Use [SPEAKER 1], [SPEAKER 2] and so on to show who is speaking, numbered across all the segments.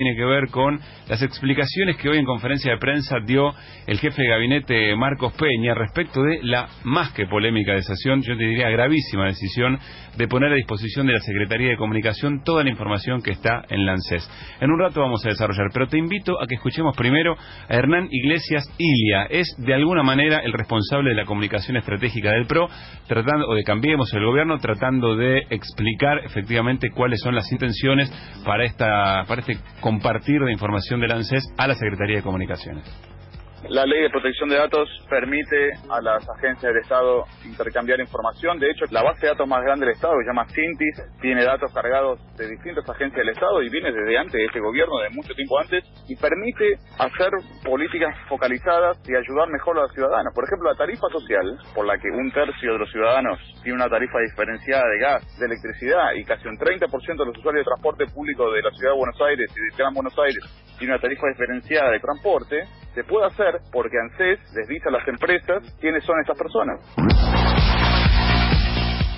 [SPEAKER 1] tiene que ver con las explicaciones que hoy en conferencia de prensa dio el jefe de gabinete Marcos Peña respecto de la más que polémica decisión, yo te diría gravísima decisión de poner a disposición de la Secretaría de Comunicación toda la información que está en la ANSES. En un rato vamos a desarrollar, pero te invito a que escuchemos primero a Hernán Iglesias Ilia. Es de alguna manera el responsable de la comunicación estratégica del PRO, tratando, o de Cambiemos el gobierno, tratando de explicar efectivamente cuáles son las intenciones para esta, para este compartir de información del ANSES a la Secretaría de Comunicaciones.
[SPEAKER 2] La ley de protección de datos permite a las agencias del Estado intercambiar información. De hecho, la base de datos más grande del Estado, que se llama Cintis, tiene datos cargados de distintas agencias del Estado y viene desde antes de este gobierno, de mucho tiempo antes, y permite hacer políticas focalizadas y ayudar mejor a los ciudadanos. Por ejemplo, la tarifa social, por la que un tercio de los ciudadanos tiene una tarifa diferenciada de gas, de electricidad, y casi un 30% de los usuarios de transporte público de la ciudad de Buenos Aires y de Gran Buenos Aires tiene una tarifa diferenciada de transporte, se puede hacer porque ANSES les dice a las empresas quiénes son estas personas.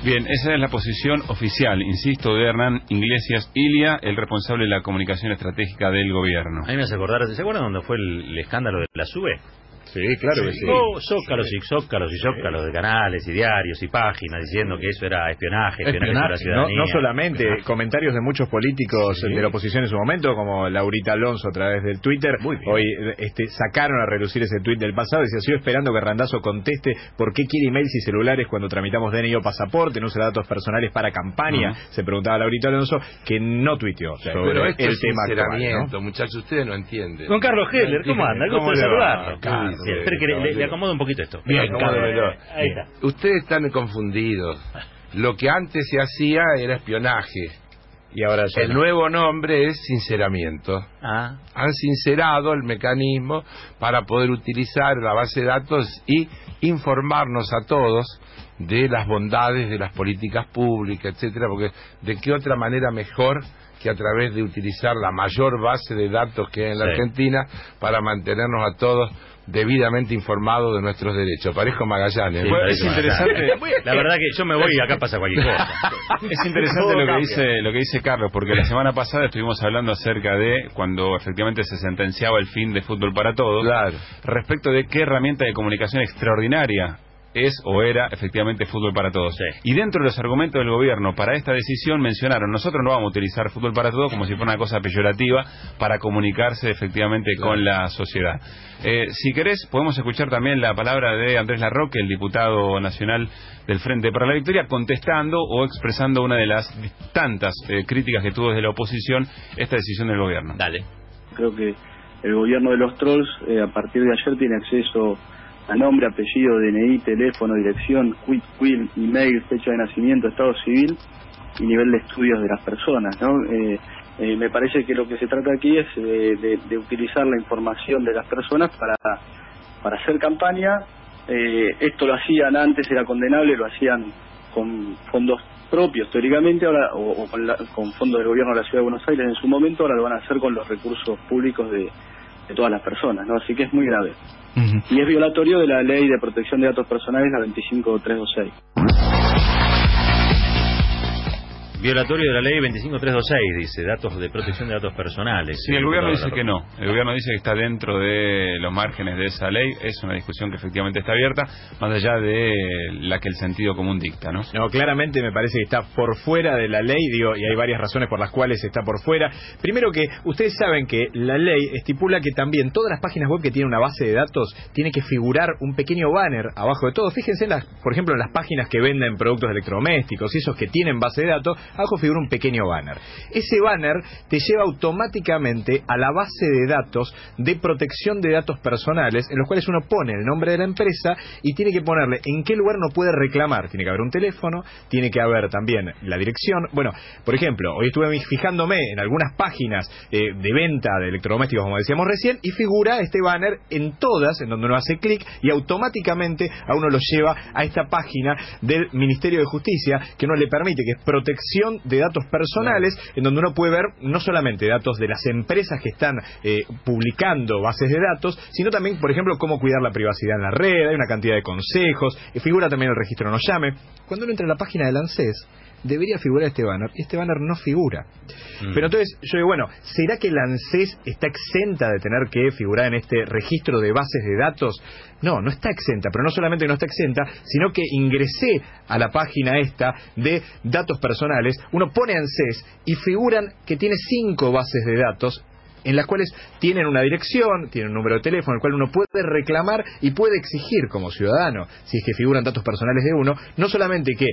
[SPEAKER 1] Bien, esa es la posición oficial, insisto, de Hernán Iglesias Ilia, el responsable de la comunicación estratégica del gobierno.
[SPEAKER 3] A mí me hace acordar, ¿se acuerdan dónde fue el, el escándalo de la SUBE?
[SPEAKER 4] Sí, claro que sí.
[SPEAKER 3] Oh, zócalos y zócalos y zócalos de canales y diarios y páginas diciendo que eso era espionaje, espionaje,
[SPEAKER 4] Espionaje,
[SPEAKER 3] la
[SPEAKER 4] no,
[SPEAKER 3] ciudadanía.
[SPEAKER 4] no solamente comentarios de muchos políticos
[SPEAKER 3] Sí.
[SPEAKER 4] de la oposición en su momento, como Laurita Alonso a través del Twitter.
[SPEAKER 3] Muy bien.
[SPEAKER 4] Hoy este, sacaron a relucir ese tuit del pasado. Decía, sigo esperando que Randazo conteste por qué quiere emails y celulares cuando tramitamos DNI o pasaporte, no usa datos personales para campaña. Se preguntaba Laurita Alonso, que no tuiteó sobre
[SPEAKER 5] Pero esto
[SPEAKER 4] el
[SPEAKER 5] es
[SPEAKER 4] tema actual.
[SPEAKER 5] muchos, ustedes no entienden.
[SPEAKER 3] Don Carlos Heller, ¿cómo anda?
[SPEAKER 4] ¿Cómo
[SPEAKER 3] de
[SPEAKER 4] le va?
[SPEAKER 3] Bien, espere que le, le- acomodo un poquito esto.
[SPEAKER 5] Bien, acomódemelo.
[SPEAKER 3] Ahí está.
[SPEAKER 5] Ustedes están confundidos. Lo que antes se hacía era espionaje.
[SPEAKER 4] Y ahora ya
[SPEAKER 5] El
[SPEAKER 4] no.
[SPEAKER 5] nuevo nombre es sinceramiento.
[SPEAKER 3] Ah,
[SPEAKER 5] Han sincerado el mecanismo para poder utilizar la base de datos y informarnos a todos de las bondades de las políticas públicas, etcétera, porque de qué otra manera mejor que a través de utilizar la mayor base de datos que hay en la
[SPEAKER 3] Sí.
[SPEAKER 5] Argentina para mantenernos a todos debidamente informados de nuestros derechos. Parejo Magallanes.
[SPEAKER 1] es interesante.
[SPEAKER 3] La verdad que yo me voy y acá pasa cualquier cosa.
[SPEAKER 1] Es interesante lo que dice lo que dice Carlos, porque la semana pasada estuvimos hablando acerca de cuando efectivamente se sentenciaba el fin de fútbol para todos,
[SPEAKER 5] Claro.
[SPEAKER 1] respecto de qué herramienta de comunicación extraordinaria es o era efectivamente fútbol para todos.
[SPEAKER 3] Sí.
[SPEAKER 1] Y dentro de los argumentos del gobierno para esta decisión mencionaron, nosotros no vamos a utilizar fútbol para todos como si fuera una cosa peyorativa para comunicarse efectivamente
[SPEAKER 5] Claro.
[SPEAKER 1] con la sociedad. Eh, si querés, podemos escuchar también la palabra de Andrés Larroque, el diputado nacional del Frente para la Victoria, contestando o expresando una de las tantas eh, críticas que tuvo desde la oposición esta decisión del gobierno.
[SPEAKER 3] Dale.
[SPEAKER 6] Creo que el gobierno de los trolls eh, a partir de ayer tiene acceso a nombre, apellido, DNI, teléfono, dirección, quit, quill, email, fecha de nacimiento, estado civil y nivel de estudios de las personas. ¿no? Eh, eh, me parece que lo que se trata aquí es de, de- de utilizar la información de las personas para, para hacer campaña. Eh, esto lo hacían antes, era condenable, lo hacían con fondos propios teóricamente ahora o, o con, la- con fondos del gobierno de la ciudad de Buenos Aires en su momento ahora lo van a hacer con los recursos públicos de, de todas las personas no así que es muy grave. Y es violatorio de la ley de protección de datos personales la 25326
[SPEAKER 3] Violatorio de la ley 25326, dice, datos de protección de datos personales.
[SPEAKER 1] Sí, el gobierno dice que no. El gobierno dice que está dentro de los márgenes de esa ley. Es una discusión que efectivamente está abierta, más allá de la que el sentido común dicta, ¿no?
[SPEAKER 4] No, claramente me parece que está por fuera de la ley, digo, y hay varias razones por las cuales está por fuera. Primero que ustedes saben que la ley estipula que también todas las páginas web que tienen una base de datos tiene que figurar un pequeño banner abajo de todo. Fíjense, en las, por ejemplo, en las páginas que venden productos electrodomésticos y esos que tienen base de datos, abajo figura un pequeño banner. Ese banner te lleva automáticamente a la base de datos de protección de datos personales, en los cuales uno pone el nombre de la empresa y tiene que ponerle en qué lugar no puede reclamar. Tiene que haber un teléfono, tiene que haber también la dirección. Bueno, por ejemplo, hoy estuve fijándome en algunas páginas eh, de venta de electrodomésticos, como decíamos recién, y figura este banner en todas, en donde uno hace clic y automáticamente a uno lo lleva a esta página del Ministerio de Justicia que no le permite, que es protección de datos personales, en donde uno puede ver no solamente datos de las empresas que están eh, publicando bases de datos, sino también, por ejemplo, cómo cuidar la privacidad en la red, hay una cantidad de consejos, figura también el registro no llame. Cuando uno entra en la página del ANSES, debería figurar este banner, y este banner no figura.
[SPEAKER 3] Mm.
[SPEAKER 4] Pero entonces yo digo, bueno, ¿será que la ANSES está exenta de tener que figurar en este registro de bases de datos? No, no está exenta, pero no solamente no está exenta, sino que ingresé a la página esta de datos personales, uno pone ANSES y figuran que tiene cinco bases de datos en las cuales tienen una dirección, tienen un número de teléfono, el cual uno puede reclamar y puede exigir como ciudadano, si es que figuran datos personales de uno, no solamente que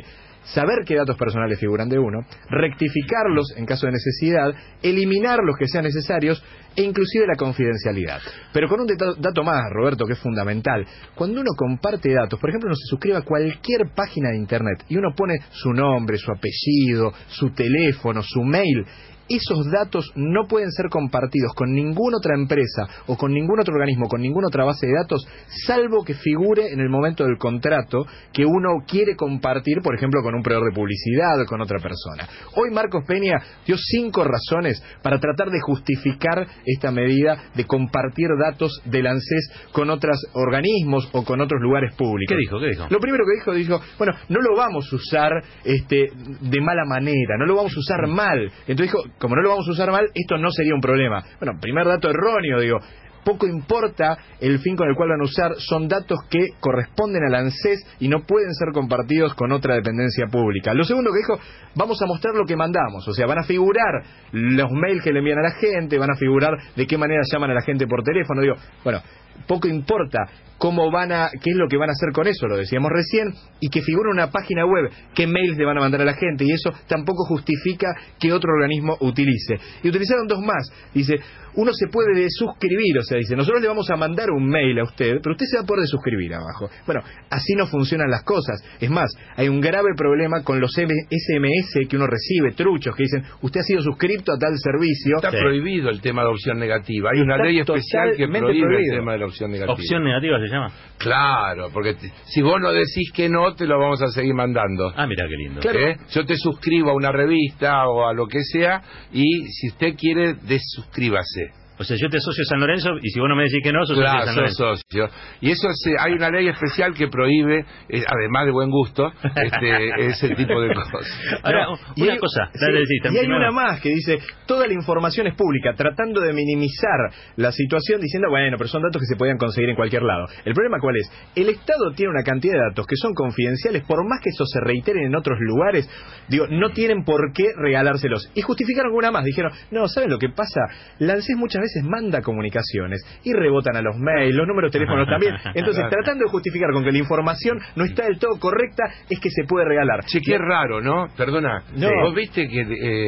[SPEAKER 4] saber qué datos personales figuran de uno, rectificarlos en caso de necesidad, eliminar los que sean necesarios e inclusive la confidencialidad. Pero con un dato más, Roberto, que es fundamental. Cuando uno comparte datos, por ejemplo, uno se suscribe a cualquier página de Internet y uno pone su nombre, su apellido, su teléfono, su mail, esos datos no pueden ser compartidos con ninguna otra empresa o con ningún otro organismo, con ninguna otra base de datos, salvo que figure en el momento del contrato que uno quiere compartir, por ejemplo, con un proveedor de publicidad o con otra persona. Hoy Marcos Peña dio cinco razones para tratar de justificar esta medida de compartir datos del ANSES con otros organismos o con otros lugares públicos.
[SPEAKER 3] ¿Qué dijo? ¿Qué dijo?
[SPEAKER 4] Lo primero que dijo, dijo, bueno, no lo vamos a usar este, de mala manera, no lo vamos a usar mal. Entonces dijo, como no lo vamos a usar mal, esto no sería un problema. Bueno, primer dato erróneo, digo. Poco importa el fin con el cual van a usar, son datos que corresponden al ANSES y no pueden ser compartidos con otra dependencia pública. Lo segundo que dijo, vamos a mostrar lo que mandamos, o sea, van a figurar los mails que le envían a la gente, van a figurar de qué manera llaman a la gente por teléfono. Digo, bueno, poco importa cómo van a, qué es lo que van a hacer con eso, lo decíamos recién, y que figura una página web, qué mails le van a mandar a la gente, y eso tampoco justifica que otro organismo utilice. Y utilizaron dos más, dice, uno se puede suscribir, o sea, dice, nosotros le vamos a mandar un mail a usted, pero usted se va a poder suscribir abajo. Bueno, así no funcionan las cosas. Es más, hay un grave problema con los SMS que uno recibe, truchos, que dicen, usted ha sido suscripto a tal servicio.
[SPEAKER 5] Está
[SPEAKER 3] Sí.
[SPEAKER 5] prohibido el tema de opción negativa. Hay una
[SPEAKER 4] Está
[SPEAKER 5] ley especial que prohíbe
[SPEAKER 4] prohibido.
[SPEAKER 5] el tema de la opción negativa.
[SPEAKER 3] Opción negativa se llama.
[SPEAKER 5] Claro, porque te- si vos no decís que no, te lo vamos a seguir mandando.
[SPEAKER 3] Ah, mira qué lindo.
[SPEAKER 4] Claro.
[SPEAKER 5] ¿Eh? Yo te suscribo a una revista o a lo que sea y si usted quiere, desuscríbase.
[SPEAKER 3] O sea, yo te asocio a San Lorenzo y si vos no me decís que no, sos socio de
[SPEAKER 5] Claro,
[SPEAKER 3] San
[SPEAKER 5] sos
[SPEAKER 3] Lorenzo.
[SPEAKER 5] socio. Y eso se- hay una ley especial que prohíbe, eh, además de buen gusto, este, ese tipo de cosas.
[SPEAKER 3] Ahora,
[SPEAKER 4] No,
[SPEAKER 3] una
[SPEAKER 4] hay-
[SPEAKER 3] cosa.
[SPEAKER 4] sí,
[SPEAKER 3] dale, sí,
[SPEAKER 4] y hay una más que dice, toda la información es pública, tratando de minimizar la situación diciendo, bueno, pero son datos que se podían conseguir en cualquier lado. El problema cuál es? El Estado tiene una cantidad de datos que son confidenciales, por más que eso se reitere en otros lugares, digo, no tienen por qué regalárselos. Y justificaron una más, dijeron, no, ¿saben lo que pasa? La ANSES muchas veces manda comunicaciones y rebotan a los mails, los números de teléfono también. Entonces, tratando de justificar con que la información no está del todo correcta, es que se puede regalar.
[SPEAKER 5] Che, qué raro, ¿no? Perdona.
[SPEAKER 4] No.
[SPEAKER 5] ¿Vos viste que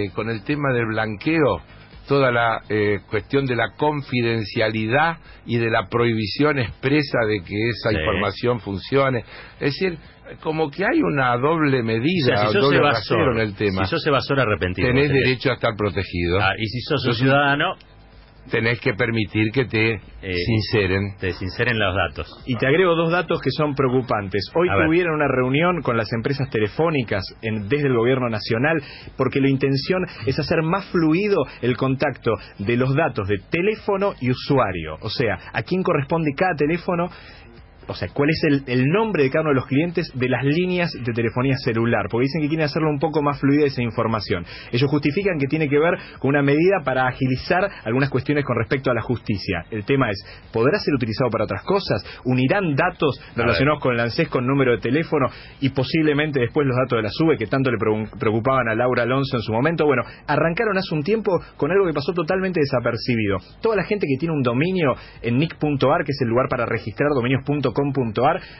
[SPEAKER 5] eh, con el tema del blanqueo, toda la eh, cuestión de la confidencialidad y de la prohibición expresa de que esa
[SPEAKER 3] Sí.
[SPEAKER 5] información funcione? Es decir, como que hay una doble
[SPEAKER 3] O
[SPEAKER 5] medida,
[SPEAKER 3] sea, si sos
[SPEAKER 5] doble
[SPEAKER 3] evasor,
[SPEAKER 5] en el tema.
[SPEAKER 3] si sos evasor arrepentido,
[SPEAKER 5] tenés
[SPEAKER 3] tenés.
[SPEAKER 5] derecho a estar protegido.
[SPEAKER 3] Ah, y si Sos un- ciudadano,
[SPEAKER 5] Tenés que permitir que te
[SPEAKER 3] Eh,
[SPEAKER 5] sinceren.
[SPEAKER 3] te sinceren los datos.
[SPEAKER 4] Y te agrego dos datos que son preocupantes. Hoy
[SPEAKER 3] A ver.
[SPEAKER 4] tuvieron una reunión con las empresas telefónicas en- desde el gobierno nacional porque la intención es hacer más fluido el contacto de los datos de teléfono y usuario. O sea, a quién corresponde cada teléfono. O sea, cuál es el, el nombre de cada uno de los clientes de las líneas de telefonía celular, porque dicen que quieren hacerlo un poco más fluida esa información. Ellos justifican que tiene que ver con una medida para agilizar algunas cuestiones con respecto a la justicia. El tema es, ¿podrá ser utilizado para otras cosas? ¿Unirán datos relacionados con el ANSES con número de teléfono y posiblemente después los datos de la SUBE que tanto le preocu- preocupaban a Laura Alonso en su momento? Bueno, arrancaron hace un tiempo con algo que pasó totalmente desapercibido. Toda la gente que tiene un dominio en nick.ar, que es el lugar para registrar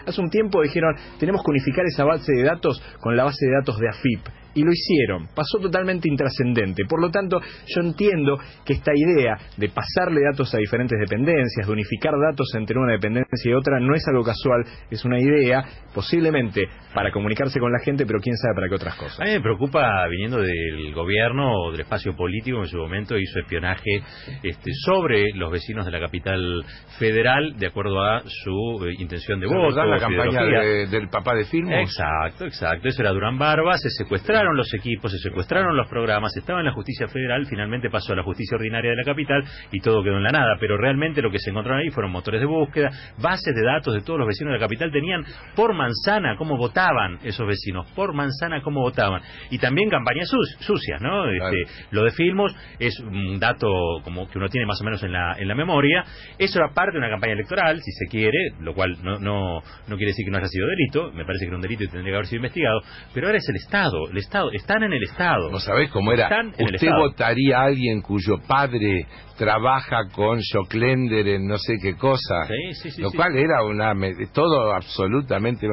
[SPEAKER 4] hace un tiempo dijeron, tenemos que unificar esa base de datos con la base de datos de AFIP. Y lo hicieron. Pasó totalmente intrascendente. Por lo tanto, yo entiendo que esta idea de pasarle datos a diferentes dependencias, de unificar datos entre una dependencia y otra, no es algo casual, es una idea posiblemente para comunicarse con la gente, pero quién sabe para qué otras cosas.
[SPEAKER 3] A mí me preocupa viniendo del gobierno o del espacio político en su momento hizo espionaje este, sobre los vecinos de la capital federal de acuerdo a su eh, intención de
[SPEAKER 5] ¿Se
[SPEAKER 3] voto.
[SPEAKER 5] la campaña de- del papá de Filmos?
[SPEAKER 3] Exacto, exacto. Eso era Durán Barba, se secuestraron secuestraron los equipos, se secuestraron los programas, estaba en la justicia federal, finalmente pasó a la justicia ordinaria de la capital y todo quedó en la nada. Pero realmente lo que se encontraron ahí fueron motores de búsqueda, bases de datos de todos los vecinos de la capital, tenían por manzana cómo votaban esos vecinos, por manzana cómo votaban. Y también campañas sucias, ¿no? Este, lo de Filmos es un dato como que uno tiene más o menos en la, en la memoria. Eso era parte de una campaña electoral, si se quiere, lo cual no, no, no quiere decir que no haya sido delito, me parece que era un delito y tendría que haber sido investigado, pero ahora es el Estado, el Estado, están en el Estado.
[SPEAKER 5] ¿No sabés cómo era? ¿Usted votaría a alguien cuyo padre trabaja con Joclender en no sé qué cosa?
[SPEAKER 3] Sí, sí, sí,
[SPEAKER 5] lo cual era una todo absolutamente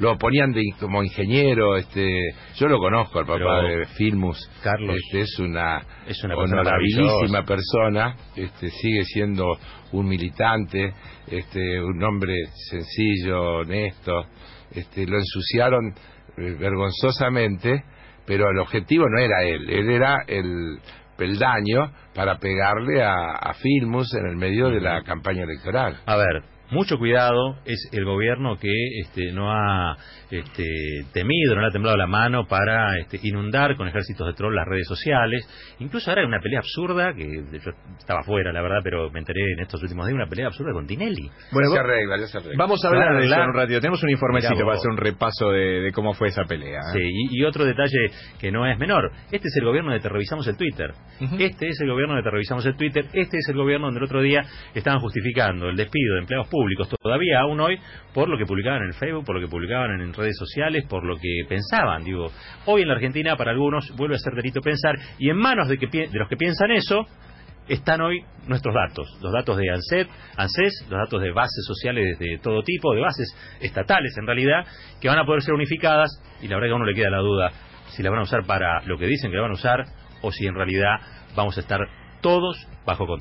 [SPEAKER 5] lo ponían de, como ingeniero, este yo lo conozco al papá de Filmus.
[SPEAKER 3] Carlos
[SPEAKER 5] este es una
[SPEAKER 3] es una persona
[SPEAKER 5] persona, este sigue siendo un militante, este un hombre sencillo, honesto, este lo ensuciaron vergonzosamente, pero el objetivo no era él, él era el peldaño para pegarle a, a Filmus en el medio de la campaña electoral.
[SPEAKER 3] A ver, mucho cuidado, es el gobierno que este, no ha este, temido, no le ha temblado la mano para este, inundar con ejércitos de troll las redes sociales. Incluso ahora hay una pelea absurda, que yo estaba fuera, la verdad, pero me enteré en estos últimos días, una pelea absurda con Tinelli.
[SPEAKER 4] Bueno, se arregla, se arregla. Vamos a hablar de eso un ratito. Tenemos un informecito para hacer un repaso de, cómo fue esa pelea.
[SPEAKER 3] ¿eh? Sí, y, otro detalle que no es menor. Este es el gobierno de Te Revisamos el Twitter. Este es el gobierno de Te Revisamos el Twitter. Este es el gobierno donde el otro día estaban justificando el despido de empleados públicos todavía aún hoy por lo que publicaban en Facebook, por lo que publicaban en redes sociales, por lo que pensaban. Digo, hoy en la Argentina para algunos vuelve a ser delito pensar y en manos de, que, de los que piensan eso están hoy nuestros datos, los datos de ANSET, ANSES, los datos de bases sociales de todo tipo, de bases estatales en realidad, que van a poder ser unificadas y la verdad que a uno le queda la duda si la van a usar para lo que dicen que van a usar o si en realidad vamos a estar todos bajo control.